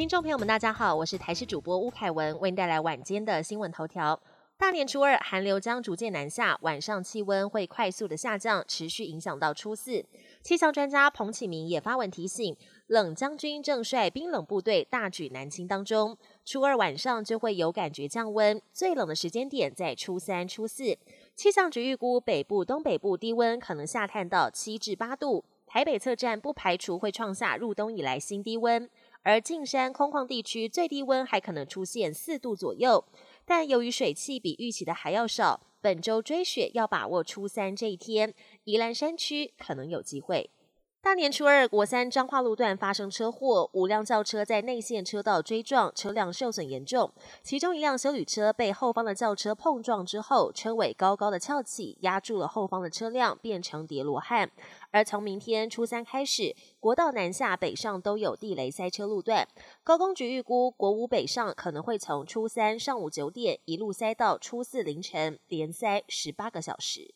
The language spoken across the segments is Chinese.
听众朋友们，大家好，我是台视主播吴凯文，为您带来晚间的新闻头条。大年初二，寒流将逐渐南下，晚上气温会快速的下降，持续影响到初四。气象专家彭启明也发文提醒，冷将军正率冰冷部队大举南侵当中，初二晚上就会有感觉降温，最冷的时间点在初三、初四。气象局预估，北部、东北部低温可能下探到七至八度，台北侧站不排除会创下入冬以来新低温，而进山空旷地区最低温还可能出现四度左右。但由于水汽比预期的还要少，本周追雪要把握初三这一天，宜兰山区可能有机会。大年初二，国三彰化路段发生车祸，五辆轿车在内线车道追撞，车辆受损严重。其中一辆修旅车被后方的轿车碰撞之后，车尾高高的翘起，压住了后方的车辆，变成叠罗汉。而从明天初三开始，国道南下北上都有地雷塞车路段。高工局预估，国五北上可能会从初三上午九点一路塞到初四凌晨，连塞十八个小时。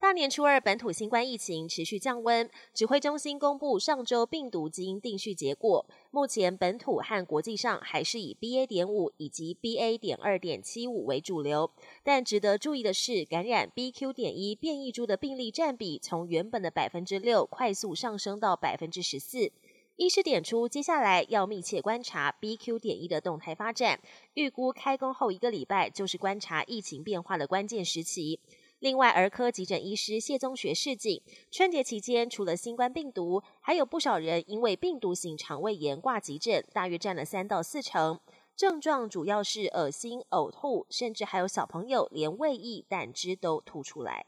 大年初二，本土新冠疫情持续降温。指挥中心公布上周病毒基因定序结果，目前本土和国际上还是以 BA. 点五以及 BA. 点二点七五为主流。但值得注意的是，感染 BQ. 点一变异株的病例占比从原本的百分之六快速上升到百分之十四。医师点出，接下来要密切观察 BQ. 点一的动态发展，预估开工后一个礼拜就是观察疫情变化的关键时期。另外，儿科急诊医师谢宗学示警，春节期间除了新冠病毒，还有不少人因为病毒性肠胃炎挂急诊，大约占了三到四成。症状主要是恶心、呕吐，甚至还有小朋友连胃液、胆汁都吐出来。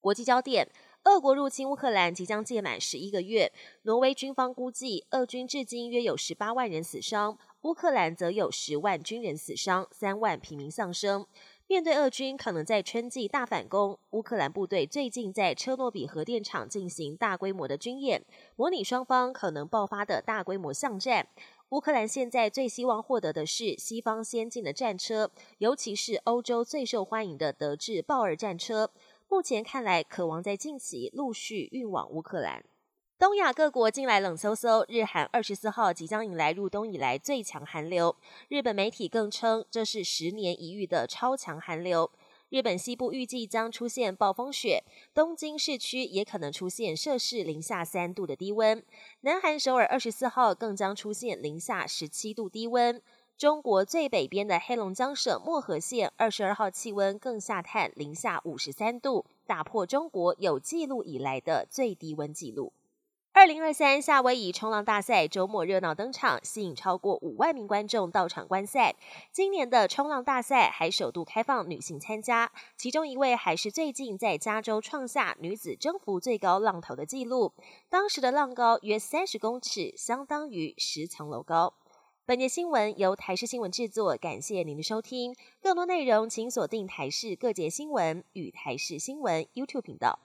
国际焦点：俄国入侵乌克兰即将届满十一个月，挪威军方估计，俄军至今约有十八万人死伤，乌克兰则有十万军人死伤，三万平民丧生。面对俄军可能在春季大反攻，乌克兰部队最近在车诺比核电厂进行大规模的军演，模拟双方可能爆发的大规模巷战。乌克兰现在最希望获得的是西方先进的战车，尤其是欧洲最受欢迎的德制豹二战车。目前看来，渴望在近期陆续运往乌克兰。东亚各国近来冷飕飕，日韩二十四号即将迎来入冬以来最强寒流。日本媒体更称这是十年一遇的超强寒流。日本西部预计将出现暴风雪，东京市区也可能出现摄氏零下三度的低温。南韩首尔二十四号更将出现零下十七度低温。中国最北边的黑龙江省漠河县二十二号气温更下探零下五十三度，打破中国有记录以来的最低温纪录。二零二三夏威夷冲浪大赛周末热闹登场，吸引超过五万名观众到场观赛。今年的冲浪大赛还首度开放女性参加，其中一位还是最近在加州创下女子征服最高浪头的纪录，当时的浪高约三十公尺，相当于十层楼高。本节新闻由台视新闻制作，感谢您的收听。更多内容请锁定台视各节新闻与台视新闻 YouTube 频道。